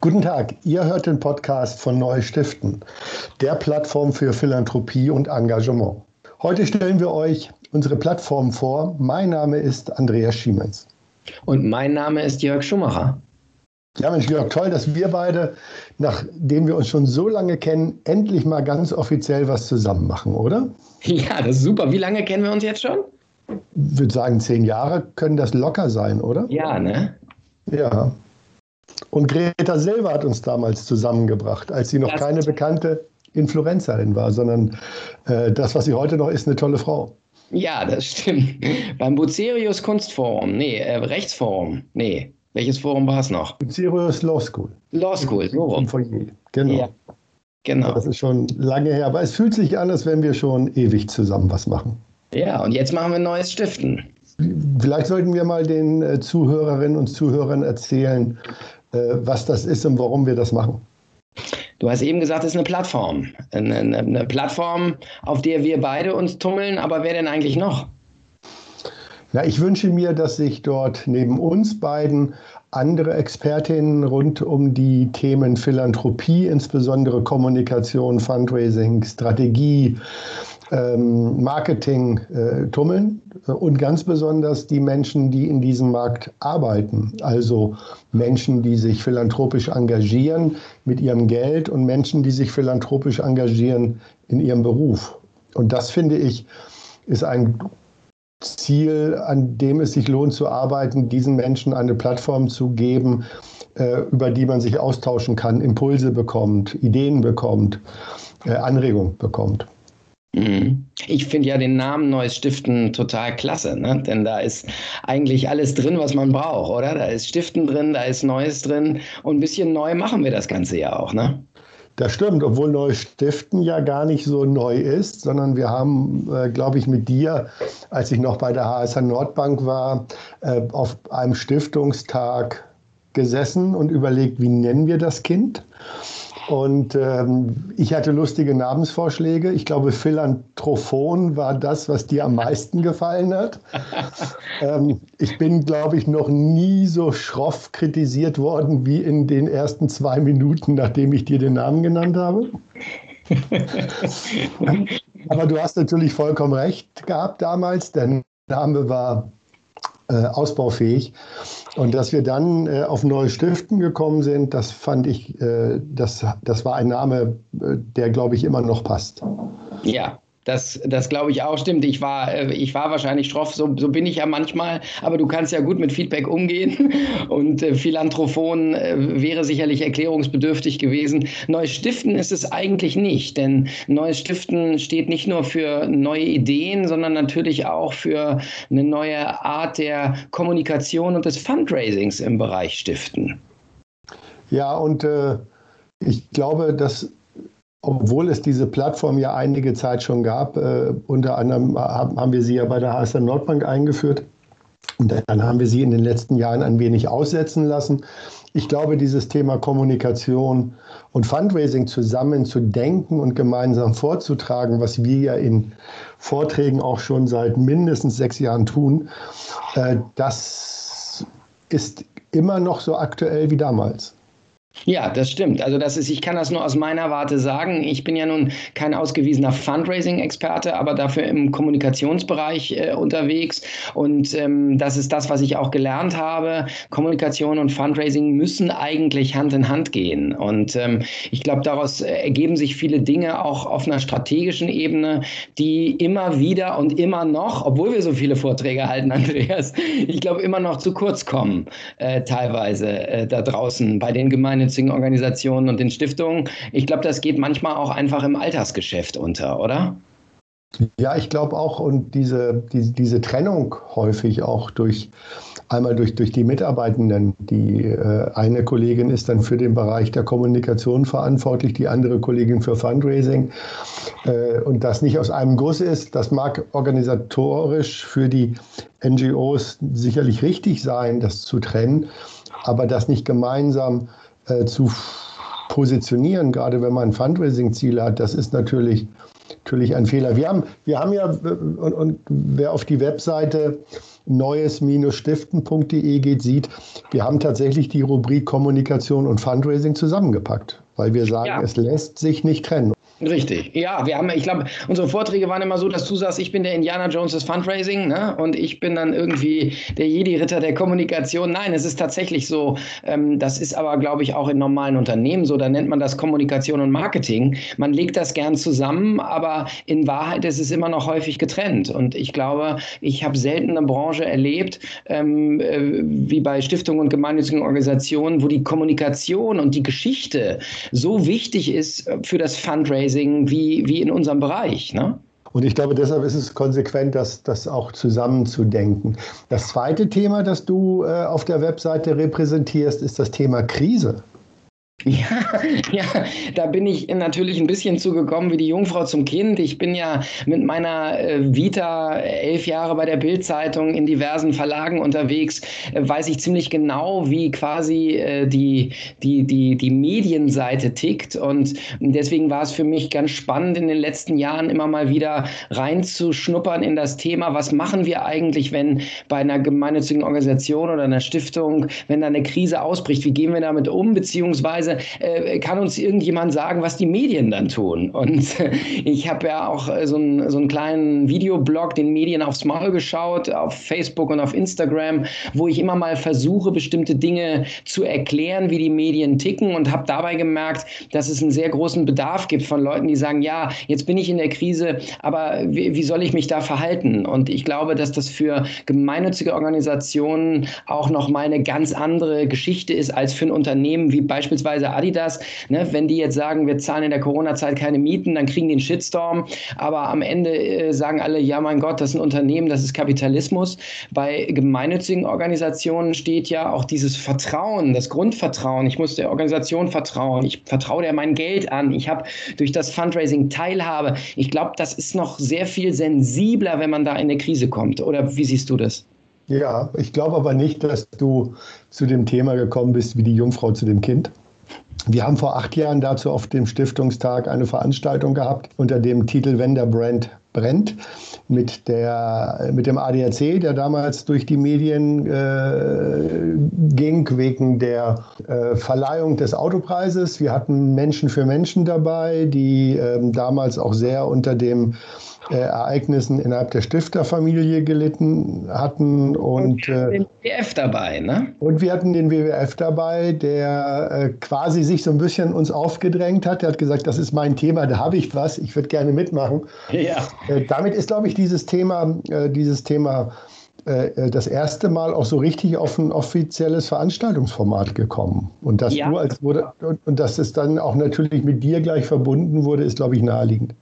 Guten Tag, ihr hört den Podcast von Neu Stiften, der Plattform für Philanthropie und Engagement. Heute stellen wir euch unsere Plattform vor. Mein Name ist Andreas Schiemens. Und mein Name ist Jörg Schumacher. Ja, Mensch, Jörg, toll, dass wir beide, nachdem wir uns schon so lange kennen, endlich mal ganz offiziell was zusammen machen, oder? Ja, das ist super. Wie lange kennen wir uns jetzt schon? Ich würde sagen, zehn Jahre können das locker sein, oder? Ja, ne? Ja. Und Greta Silva hat uns damals zusammengebracht, als sie noch das keine bekannte Influencerin war, sondern äh, das, was sie heute noch ist, eine tolle Frau. Ja, das stimmt. Beim Bucerius Kunstforum, nee, äh, Rechtsforum, nee. Welches Forum war es noch? Bucerius Law School. Law School, so rum. Genau. Ja, genau. Das ist schon lange her, aber es fühlt sich an, als wenn wir schon ewig zusammen was machen. Ja, und jetzt machen wir ein neues Stiften. Vielleicht sollten wir mal den äh, Zuhörerinnen und Zuhörern erzählen, äh, was das ist und warum wir das machen. Du hast eben gesagt, es ist eine Plattform. Eine, eine, Plattform, auf der wir beide uns tummeln, aber wer denn eigentlich noch? Ja, ich wünsche mir, dass sich dort neben uns beiden andere Expertinnen rund um die Themen Philanthropie, insbesondere Kommunikation, Fundraising, Strategie, ähm, Marketing äh, tummeln und ganz besonders die Menschen, die in diesem Markt arbeiten, also Menschen, die sich philanthropisch engagieren mit ihrem Geld und Menschen, die sich philanthropisch engagieren in ihrem Beruf. Und das finde ich ist ein Ziel, an dem es sich lohnt zu arbeiten, diesen Menschen eine Plattform zu geben, äh, über die man sich austauschen kann, Impulse bekommt, Ideen bekommt, äh, Anregungen bekommt. Mhm. Ich finde ja den Namen Neues Stiften total klasse, ne? denn da ist eigentlich alles drin, was man braucht, oder? Da ist Stiften drin, da ist Neues drin und ein bisschen neu machen wir das Ganze ja auch, ne? Das stimmt, obwohl Neues Stiften ja gar nicht so neu ist, sondern wir haben, äh, glaube ich, mit dir, als ich noch bei der HSH Nordbank war, äh, auf einem Stiftungstag gesessen und überlegt, wie nennen wir das Kind? Und ähm, ich hatte lustige Namensvorschläge. Ich glaube, Philanthrophon war das, was dir am meisten gefallen hat. ähm, ich bin, glaube ich, noch nie so schroff kritisiert worden wie in den ersten zwei Minuten, nachdem ich dir den Namen genannt habe. Aber du hast natürlich vollkommen recht gehabt damals. Der Name war äh, ausbaufähig. Und dass wir dann äh, auf neue Stiften gekommen sind, das fand ich, äh, das, das war ein Name, äh, der, glaube ich, immer noch passt. Ja, das, das glaube ich auch stimmt. Ich war, äh, ich war wahrscheinlich schroff, so, so bin ich ja manchmal, aber du kannst ja gut mit Feedback umgehen und äh, Philanthrophon äh, wäre sicherlich erklärungsbedürftig gewesen. Neues Stiften ist es eigentlich nicht, denn Neues Stiften steht nicht nur für neue Ideen, sondern natürlich auch für eine neue Art der Kommunikation und des Fundraisings im Bereich Stiften. Ja, und äh, ich glaube, dass obwohl es diese Plattform ja einige Zeit schon gab. Äh, unter anderem haben wir sie ja bei der HSN Nordbank eingeführt. Und dann haben wir sie in den letzten Jahren ein wenig aussetzen lassen. Ich glaube, dieses Thema Kommunikation und Fundraising zusammen zu denken und gemeinsam vorzutragen, was wir ja in Vorträgen auch schon seit mindestens sechs Jahren tun, äh, das ist immer noch so aktuell wie damals. Ja, das stimmt. Also das ist, ich kann das nur aus meiner Warte sagen. Ich bin ja nun kein ausgewiesener Fundraising-Experte, aber dafür im Kommunikationsbereich äh, unterwegs. Und ähm, das ist das, was ich auch gelernt habe. Kommunikation und Fundraising müssen eigentlich Hand in Hand gehen. Und ähm, ich glaube, daraus äh, ergeben sich viele Dinge auch auf einer strategischen Ebene, die immer wieder und immer noch, obwohl wir so viele Vorträge halten, Andreas, ich glaube, immer noch zu kurz kommen, äh, teilweise äh, da draußen bei den Gemeinden gemeinnützigen Organisationen und den Stiftungen. Ich glaube, das geht manchmal auch einfach im Alltagsgeschäft unter, oder? Ja, ich glaube auch, und diese, die, diese Trennung häufig auch durch einmal durch, durch die Mitarbeitenden. Die äh, eine Kollegin ist dann für den Bereich der Kommunikation verantwortlich, die andere Kollegin für Fundraising. Äh, und das nicht aus einem Guss ist, das mag organisatorisch für die NGOs sicherlich richtig sein, das zu trennen, aber das nicht gemeinsam äh, zu positionieren, gerade wenn man Fundraising-Ziele hat, das ist natürlich, natürlich ein Fehler. Wir haben, wir haben ja, und, und wer auf die Webseite neues-stiften.de geht, sieht, wir haben tatsächlich die Rubrik Kommunikation und Fundraising zusammengepackt, weil wir sagen, ja. es lässt sich nicht trennen. Richtig, ja, wir haben, ich glaube, unsere Vorträge waren immer so, dass du sagst, ich bin der Indiana Jones des Fundraising, ne? Und ich bin dann irgendwie der Jedi-Ritter der Kommunikation. Nein, es ist tatsächlich so. Ähm, das ist aber, glaube ich, auch in normalen Unternehmen so. Da nennt man das Kommunikation und Marketing. Man legt das gern zusammen, aber in Wahrheit ist es immer noch häufig getrennt. Und ich glaube, ich habe selten eine Branche erlebt, ähm, äh, wie bei Stiftungen und gemeinnützigen Organisationen, wo die Kommunikation und die Geschichte so wichtig ist für das Fundraising Fundraising wie, wie in unserem Bereich. Ne? Und ich glaube, deshalb ist es konsequent, das, das auch zusammenzudenken. Das zweite Thema, das du äh, auf der Webseite repräsentierst, ist das Thema Krise. Ja, ja, da bin ich natürlich ein bisschen zugekommen wie die Jungfrau zum Kind. Ich bin ja mit meiner äh, Vita elf Jahre bei der Bildzeitung in diversen Verlagen unterwegs, äh, weiß ich ziemlich genau, wie quasi äh, die, die, die, die Medienseite tickt. Und deswegen war es für mich ganz spannend, in den letzten Jahren immer mal wieder reinzuschnuppern in das Thema, was machen wir eigentlich, wenn bei einer gemeinnützigen Organisation oder einer Stiftung, wenn da eine Krise ausbricht, wie gehen wir damit um, beziehungsweise Weise äh, kann uns irgendjemand sagen, was die Medien dann tun. Und äh, ich habe ja auch äh, so, ein, so einen kleinen Videoblog, den Medien aufs Maul geschaut, auf Facebook und auf Instagram, wo ich immer mal versuche, bestimmte Dinge zu erklären, wie die Medien ticken und habe dabei gemerkt, dass es einen sehr großen Bedarf gibt von Leuten, die sagen, ja, jetzt bin ich in der Krise, aber wie, wie soll ich mich da verhalten? Und ich glaube, dass das für gemeinnützige Organisationen auch noch mal eine ganz andere Geschichte ist als für ein Unternehmen wie beispielsweise beispielsweise Adidas, ne, wenn die jetzt sagen, wir zahlen in der Corona-Zeit keine Mieten, dann kriegen die einen Shitstorm. Aber am Ende äh, sagen alle, ja mein Gott, das ist ein Unternehmen, das ist Kapitalismus. Bei gemeinnützigen Organisationen steht ja auch dieses Vertrauen, das Grundvertrauen. Ich muss der Organisation vertrauen. Ich vertraue der mein Geld an. Ich habe durch das Fundraising Teilhabe. Ich glaube, das ist noch sehr viel sensibler, wenn man da in eine Krise kommt. Oder wie siehst du das? Ja, ich glaube aber nicht, dass du zu dem Thema gekommen bist wie die Jungfrau zu dem Kind. Wir haben vor acht Jahren dazu auf dem Stiftungstag eine Veranstaltung gehabt unter dem Titel Wenn der Brand brennt mit, der, mit dem ADAC, der damals durch die Medien äh, ging wegen der äh, Verleihung des Autopreises. Wir hatten Menschen für Menschen dabei, die äh, damals auch sehr unter dem äh, Ereignissen innerhalb der Stifterfamilie gelitten hatten. Und, und äh, den WWF dabei, ne? Und wir hatten den WWF dabei, der äh, quasi sich so ein bisschen uns aufgedrängt hat. Der hat gesagt, das ist mein Thema, da habe ich was, ich würde gerne mitmachen. Ja. Äh, damit ist, glaube ich, dieses Thema, äh, dieses Thema äh, das erste Mal auch so richtig auf ein offizielles Veranstaltungsformat gekommen. Und dass ja. du als wurde, und dass es dann auch natürlich mit dir gleich verbunden wurde, ist, glaube ich, naheliegend.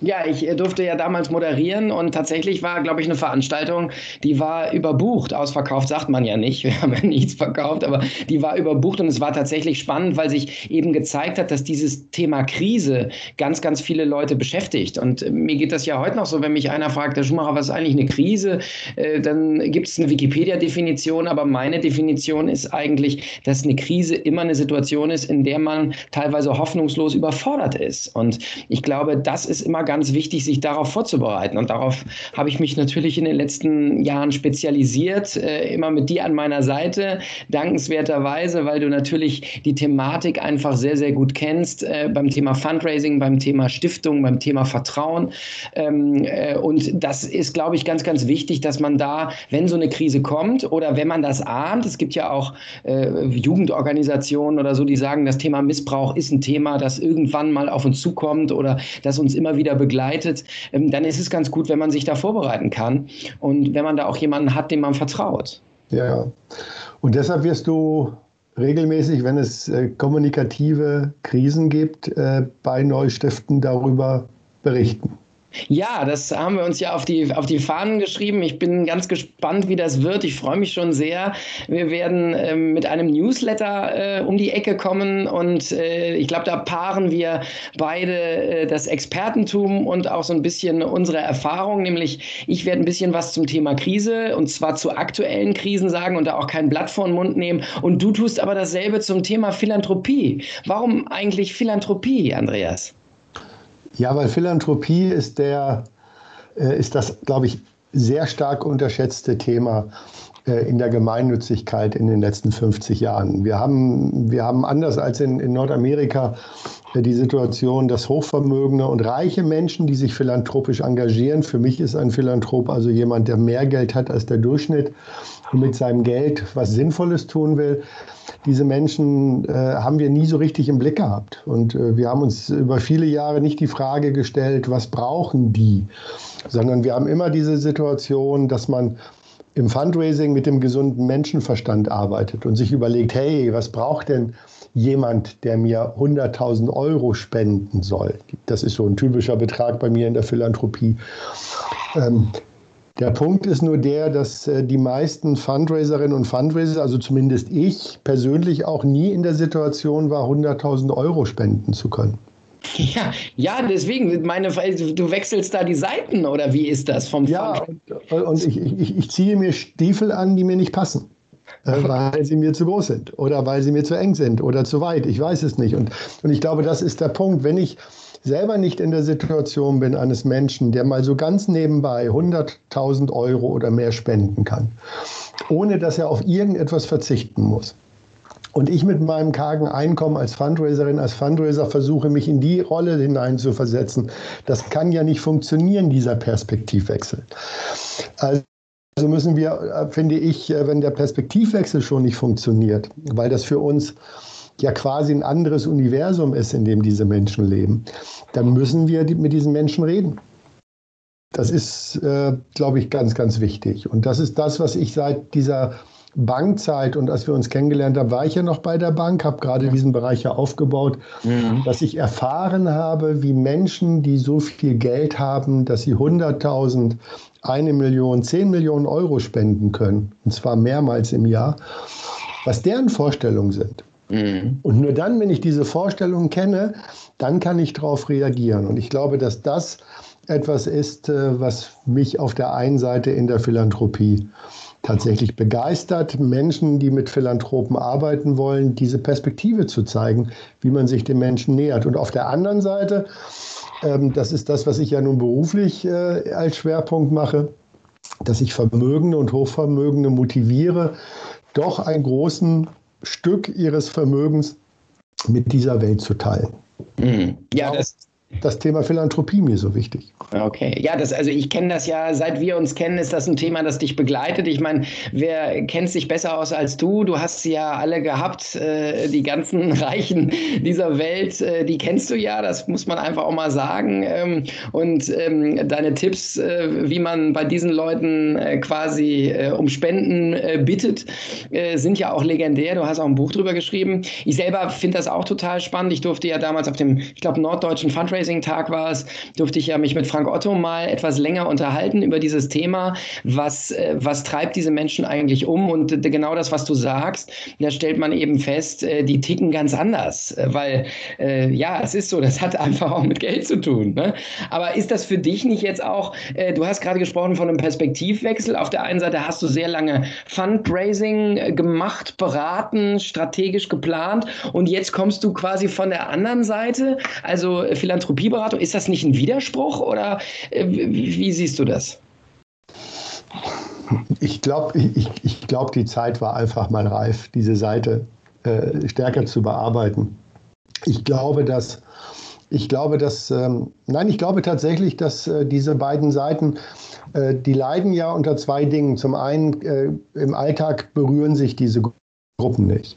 Ja, ich äh, durfte ja damals moderieren und tatsächlich war, glaube ich, eine Veranstaltung, die war überbucht. Ausverkauft sagt man ja nicht, wir haben ja nichts verkauft, aber die war überbucht und es war tatsächlich spannend, weil sich eben gezeigt hat, dass dieses Thema Krise ganz, ganz viele Leute beschäftigt. Und äh, mir geht das ja heute noch so, wenn mich einer fragt, Herr Schumacher, was ist eigentlich eine Krise? Äh, dann gibt es eine Wikipedia-Definition, aber meine Definition ist eigentlich, dass eine Krise immer eine Situation ist, in der man teilweise hoffnungslos überfordert ist. Und ich glaube, das ist immer ganz wichtig, sich darauf vorzubereiten. Und darauf habe ich mich natürlich in den letzten Jahren spezialisiert, äh, immer mit dir an meiner Seite, dankenswerterweise, weil du natürlich die Thematik einfach sehr, sehr gut kennst äh, beim Thema Fundraising, beim Thema Stiftung, beim Thema Vertrauen. Ähm, äh, und das ist, glaube ich, ganz, ganz wichtig, dass man da, wenn so eine Krise kommt oder wenn man das ahnt, es gibt ja auch äh, Jugendorganisationen oder so, die sagen, das Thema Missbrauch ist ein Thema, das irgendwann mal auf uns zukommt oder das uns immer wieder begleitet, ähm, dann ist es ganz gut, wenn man sich da vorbereiten kann und wenn man da auch jemanden hat, dem man vertraut. Ja, und deshalb wirst du regelmäßig, wenn es äh, kommunikative Krisen gibt, äh, bei Neustiften darüber berichten. Ja, das haben wir uns ja auf die, auf die Fahnen geschrieben. Ich bin ganz gespannt, wie das wird. Ich freue mich schon sehr. Wir werden äh, mit einem Newsletter äh, um die Ecke kommen und äh, ich glaube, da paaren wir beide äh, das Expertentum und auch so ein bisschen unsere Erfahrung. Nämlich, ich werde ein bisschen was zum Thema Krise und zwar zu aktuellen Krisen sagen und da auch kein Blatt vor den Mund nehmen. Und du tust aber dasselbe zum Thema Philanthropie. Warum eigentlich Philanthropie, Andreas? Ja, weil Philanthropie ist der, äh, ist das, glaube ich, sehr stark unterschätzte Thema äh, in der Gemeinnützigkeit in den letzten 50 Jahren. Wir haben, wir haben anders als in, in Nordamerika die Situation, dass hochvermögende und reiche Menschen, die sich philanthropisch engagieren, für mich ist ein Philanthrop also jemand, der mehr Geld hat als der Durchschnitt und mit seinem Geld was Sinnvolles tun will. Diese Menschen äh, haben wir nie so richtig im Blick gehabt. Und äh, wir haben uns über viele Jahre nicht die Frage gestellt, was brauchen die, sondern wir haben immer diese Situation, dass man im Fundraising mit dem gesunden Menschenverstand arbeitet und sich überlegt, hey, was braucht denn jemand, der mir 100.000 Euro spenden soll? Das ist so ein typischer Betrag bei mir in der Philanthropie. Ähm, der Punkt ist nur der, dass äh, die meisten Fundraiserinnen und Fundraiser, also zumindest ich persönlich auch nie in der Situation war, 100.000 Euro spenden zu können. Ja, ja, deswegen, meine, du wechselst da die Seiten oder wie ist das vom Ja, und, und ich, ich, ich ziehe mir Stiefel an, die mir nicht passen äh, weil sie mir zu groß sind oder weil sie mir zu eng sind oder zu weit. Ich weiß es nicht. Und, und ich glaube, das ist der Punkt. Wenn ich selber nicht in der Situation bin eines Menschen, der mal so ganz nebenbei 100.000 Euro oder mehr spenden kann, ohne dass er auf irgendetwas verzichten muss, und ich mit meinem kargen Einkommen als Fundraiserin, als Fundraiser versuche, mich in die Rolle hineinzuversetzen. Das kann ja nicht funktionieren, dieser Perspektivwechsel. Also müssen wir, äh, finde ich, äh, wenn der Perspektivwechsel schon nicht funktioniert, weil das für uns ja quasi ein anderes Universum ist, in dem diese Menschen leben, dann müssen wir mit diesen Menschen reden. Das ist, äh, glaube ich, ganz, ganz wichtig. Und das ist das, was ich seit dieser Bankzeit und als wir uns kennengelernt haben, war ich ja noch bei der Bank, habe gerade diesen Bereich ja aufgebaut, mhm. dass ich erfahren habe, wie Menschen, die so viel Geld haben, dass sie 100.000, eine Million, 10 Millionen Euro spenden können, und zwar mehrmals im Jahr, was deren Vorstellungen sind. Mhm. Und nur dann, wenn ich diese Vorstellungen kenne, dann kann ich darauf reagieren. Und ich glaube, dass das etwas ist, äh, was mich auf der einen Seite in der Philanthropie tatsächlich begeistert, Menschen, die mit Philanthropen arbeiten wollen, diese Perspektive zu zeigen, wie man sich den Menschen nähert. Und auf der anderen Seite, ähm, das ist das, was ich ja nun beruflich äh, als Schwerpunkt mache, dass ich Vermögende und Hochvermögende motiviere, doch ein großen Stück ihres Vermögens mit dieser Welt zu teilen. Mhm. Ja, das, das Thema Philanthropie mir so wichtig. Okay, ja, das, also ich kenne das ja, seit wir uns kennen, ist das ein Thema, das dich begleitet. Ich meine, wer kennt sich besser aus als du? Du hast sie ja alle gehabt, äh, die ganzen Reichen dieser Welt, äh, die kennst du ja, das muss man einfach auch mal sagen. Ähm, und ähm, deine Tipps, äh, wie man bei diesen Leuten äh, quasi äh, um Spenden äh, bittet, sind ja auch legendär. Du hast auch ein Buch drüber geschrieben. Ich selber finde das auch total spannend. Ich durfte ja damals auf dem, ich glaube, norddeutschen Fundraising-Tag war es, durfte ich ja mich mit Frank Otto mal etwas länger unterhalten über dieses Thema. Was, äh, was treibt diese Menschen eigentlich um? Und äh, genau das, was du sagst, da stellt man eben fest, äh, die ticken ganz anders. Weil, ja, es ist so, das hat einfach auch mit Geld zu tun. Ne? Aber ist das für dich nicht jetzt auch, du hast gerade gesprochen von einem Perspektivwechsel. Auf der einen Seite hast du sehr lange Fundraising gemacht, beraten, strategisch geplant und jetzt kommst du quasi von der anderen Seite, also Philanthropieberatung. Ist das nicht ein Widerspruch oder äh, wie siehst du das? Ich glaube, ich, ich glaub, die Zeit war einfach mal reif, diese Seite äh, stärker zu bearbeiten. Ich glaube, dass ich glaube, dass, ähm, nein, ich glaube tatsächlich, dass äh, diese beiden Seiten, äh, die leiden ja unter zwei Dingen. Zum einen, äh, im Alltag berühren sich diese Gruppen nicht.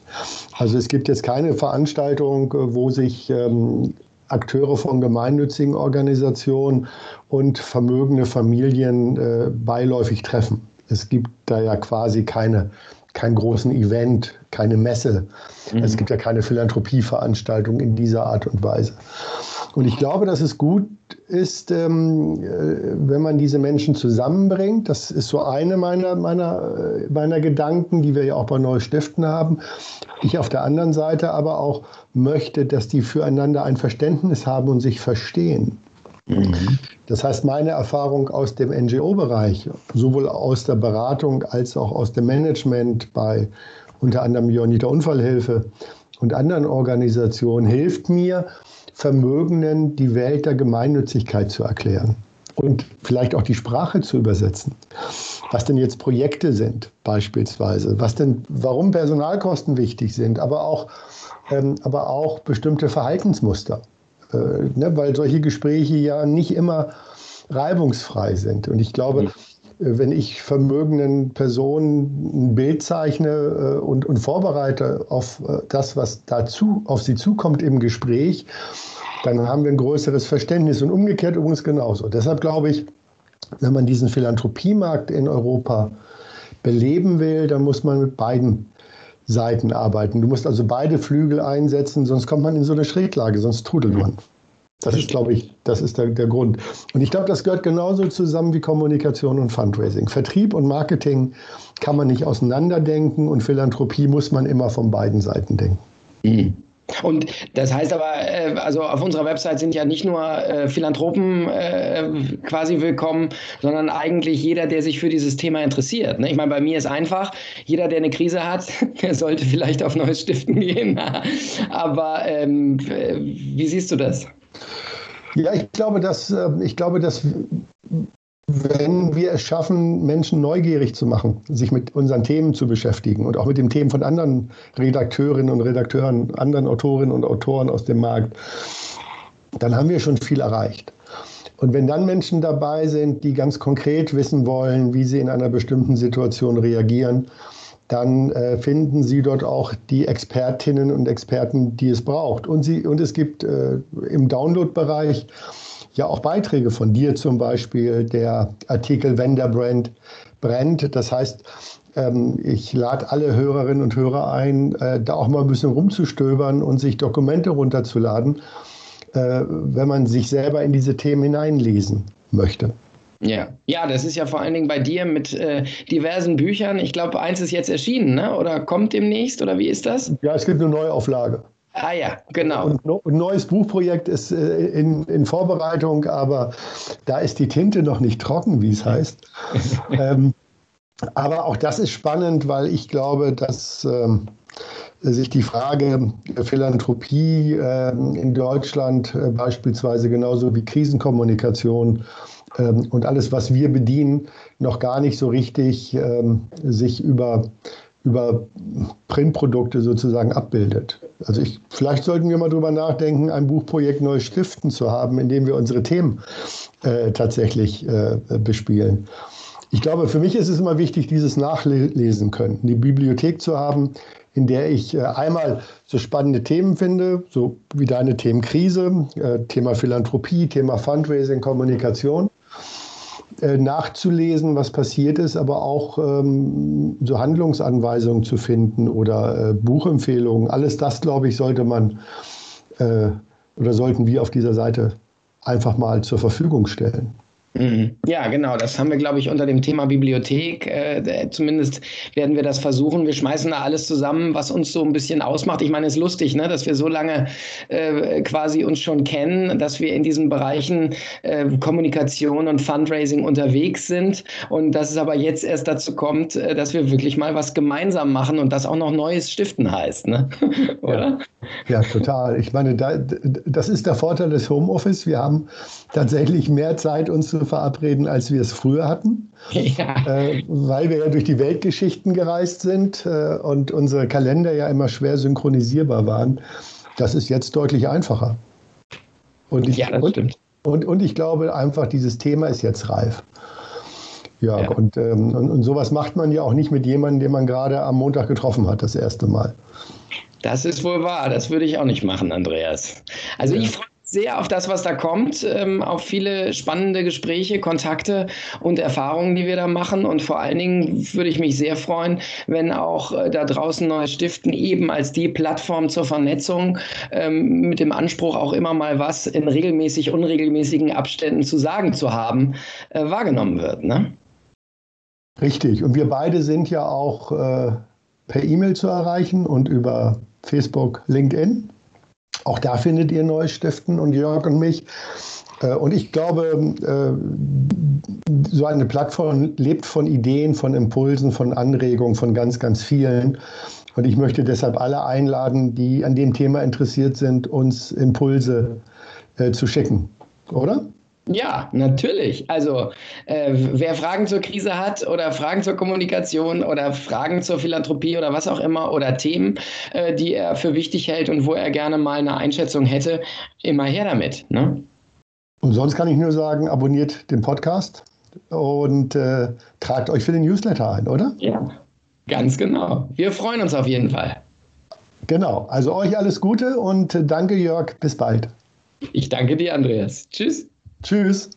Also es gibt jetzt keine Veranstaltung, äh, wo sich ähm, Akteure von gemeinnützigen Organisationen und vermögende Familien äh, beiläufig treffen. Es gibt da ja quasi keine, keinen großen Event, keine Messe. Mhm. Es gibt ja keine Philanthropieveranstaltung in dieser Art und Weise. Und ich glaube, dass es gut ist, ähm, äh, wenn man diese Menschen zusammenbringt. Das ist so eine meiner, meiner, äh, meiner Gedanken, die wir ja auch bei Neustiften haben. Ich auf der anderen Seite aber auch möchte, dass die füreinander ein Verständnis haben und sich verstehen. Das heißt, meine Erfahrung aus dem NGO-Bereich, sowohl aus der Beratung als auch aus dem Management bei unter anderem Johanniter Unfallhilfe und anderen Organisationen, hilft mir, Vermögenden die Welt der Gemeinnützigkeit zu erklären. und vielleicht auch die Sprache zu übersetzen. Was denn jetzt Projekte sind, beispielsweise, was denn, warum Personalkosten wichtig sind, aber auch, ähm, aber auch bestimmte Verhaltensmuster. Äh, ne, weil solche Gespräche ja nicht immer reibungsfrei sind. Und ich glaube, mhm wenn ich vermögenden Personen ein Bild zeichne äh, und, und vorbereite auf äh, das, was dazu auf sie zukommt im Gespräch, dann haben wir ein größeres Verständnis und umgekehrt übrigens genauso. Deshalb glaube ich, wenn man diesen Philanthropiemarkt in Europa beleben will, dann muss man mit beiden Seiten arbeiten. Du musst also beide Flügel einsetzen, sonst kommt man in so eine Schräglage, sonst trudelt man. Das ist, glaube ich, das ist der, der Grund. Und ich glaube, das gehört genauso zusammen wie Kommunikation und Fundraising. Vertrieb und Marketing kann man nicht auseinanderdenken und Philanthropie muss man immer von beiden Seiten denken. Mhm. Und das heißt aber, äh, also auf unserer Website sind ja nicht nur äh, Philanthropen äh, quasi willkommen, sondern eigentlich jeder, der sich für dieses Thema interessiert. Ne? Ich meine, bei mir ist einfach, jeder, der eine Krise hat, der sollte vielleicht auf neues Stiften gehen. aber ähm, wie siehst du das? Ja, ich glaube, dass, ähm, ich glaube, dass wenn wir es schaffen, Menschen neugierig zu machen, sich mit unseren Themen zu beschäftigen und auch mit den Themen von anderen Redakteurinnen und Redakteuren, anderen Autorinnen und Autoren aus dem Markt, dann haben wir schon viel erreicht. Und wenn dann Menschen dabei sind, die ganz konkret wissen wollen, wie sie in einer bestimmten Situation reagieren, dann äh, finden Sie dort auch die Expertinnen und Experten, die es braucht. Und, Sie, und es gibt äh, im Download-Bereich ja auch Beiträge von dir zum Beispiel, der Artikel Wenn der Brand brennt. Das heißt, ähm, ich lade alle Hörerinnen und Hörer ein, äh, da auch mal ein bisschen rumzustöbern und sich Dokumente runterzuladen, äh, wenn man sich selber in diese Themen hineinlesen möchte. Ja, ja, das ist ja vor allen Dingen bei dir mit äh, diversen Büchern. Ich glaube, eins ist jetzt erschienen, ne? oder kommt demnächst, oder wie ist das? Ja, es gibt eine Neuauflage. Ah ja, genau. Und ein neues Buchprojekt ist äh, in, in, Vorbereitung, aber da ist die Tinte noch nicht trocken, wie es heißt. ähm, aber auch das ist spannend, weil ich glaube, dass ähm, sich die Frage Philanthropie äh, in Deutschland äh, beispielsweise genauso wie Krisenkommunikation ähm, und alles, was wir bedienen, noch gar nicht so richtig ähm, sich über, über Printprodukte sozusagen abbildet. Also ich, vielleicht sollten wir mal drüber nachdenken, ein Buchprojekt neu stiften zu haben, in dem wir unsere Themen äh, tatsächlich äh, bespielen. Ich glaube, für mich ist es immer wichtig, dieses Nachlesen können, die Bibliothek zu haben, in der ich äh, einmal so spannende Themen finde, so wie deine Themen Krise, äh, Thema Philanthropie, Thema Fundraising, Kommunikation nachzulesen, was passiert ist, aber auch ähm, so Handlungsanweisungen zu finden oder äh, Buchempfehlungen. Alles das, glaube ich, sollte man äh, oder sollten wir auf dieser Seite einfach mal zur Verfügung stellen. Mhm. Ja, genau. Das haben wir, glaube ich, unter dem Thema Bibliothek. Äh, zumindest werden wir das versuchen. Wir schmeißen da alles zusammen, was uns so ein bisschen ausmacht. Ich meine, es ist lustig, ne, dass wir so lange äh, quasi uns schon kennen, dass wir in diesen Bereichen äh, Kommunikation und Fundraising unterwegs sind und dass es aber jetzt erst dazu kommt, äh, dass wir wirklich mal was gemeinsam machen und das auch noch Neues stiften heißt, ne? oder? Ja. ja, total. Ich meine, da, das ist der Vorteil des Homeoffice. Wir haben tatsächlich mehr Zeit, uns zu verabreden, als wir es früher hatten, ja. äh, weil wir ja durch die Weltgeschichten gereist sind äh, und unsere Kalender ja immer schwer synchronisierbar waren. Das ist jetzt deutlich einfacher. Und ich, ja, das und, stimmt. Und, und ich glaube einfach, dieses Thema ist jetzt reif. Ja, ja. Und, ähm, und, und, sowas macht man ja auch nicht mit jemandem, den man gerade am Montag getroffen hat, das erste Mal. Das ist wohl wahr. Das würde ich auch nicht machen, Andreas. Also ja. ich freue sehr auf das, was da kommt, ähm, auf viele spannende Gespräche, Kontakte und Erfahrungen, die wir da machen. Und vor allen Dingen würde ich mich sehr freuen, wenn auch äh, da draußen Neues Stiften eben als die Plattform zur Vernetzung ähm, mit dem Anspruch, auch immer mal was in regelmäßig, unregelmäßigen Abständen zu sagen zu haben, äh, wahrgenommen wird. Ne? Richtig. Und wir beide sind ja auch äh, per E-Mail zu erreichen und über Facebook, LinkedIn. Auch da findet ihr Neustiften und Jörg und mich. Äh, und ich glaube, äh, so eine Plattform lebt von Ideen, von Impulsen, von Anregungen, von ganz, ganz vielen. Und ich möchte deshalb alle einladen, die an dem Thema interessiert sind, uns Impulse äh, zu schicken. Oder? Ja, natürlich. Also äh, wer Fragen zur Krise hat oder Fragen zur Kommunikation oder Fragen zur Philanthropie oder was auch immer oder Themen, äh, die er für wichtig hält und wo er gerne mal eine Einschätzung hätte, immer her damit. Ne? Und sonst kann ich nur sagen, abonniert den Podcast und äh, tragt euch für den Newsletter ein, oder? Ja, ganz genau. Wir freuen uns auf jeden Fall. Genau. Also euch alles Gute und danke, Jörg. Bis bald. Ich danke dir, Andreas. Tschüss. Tschüss.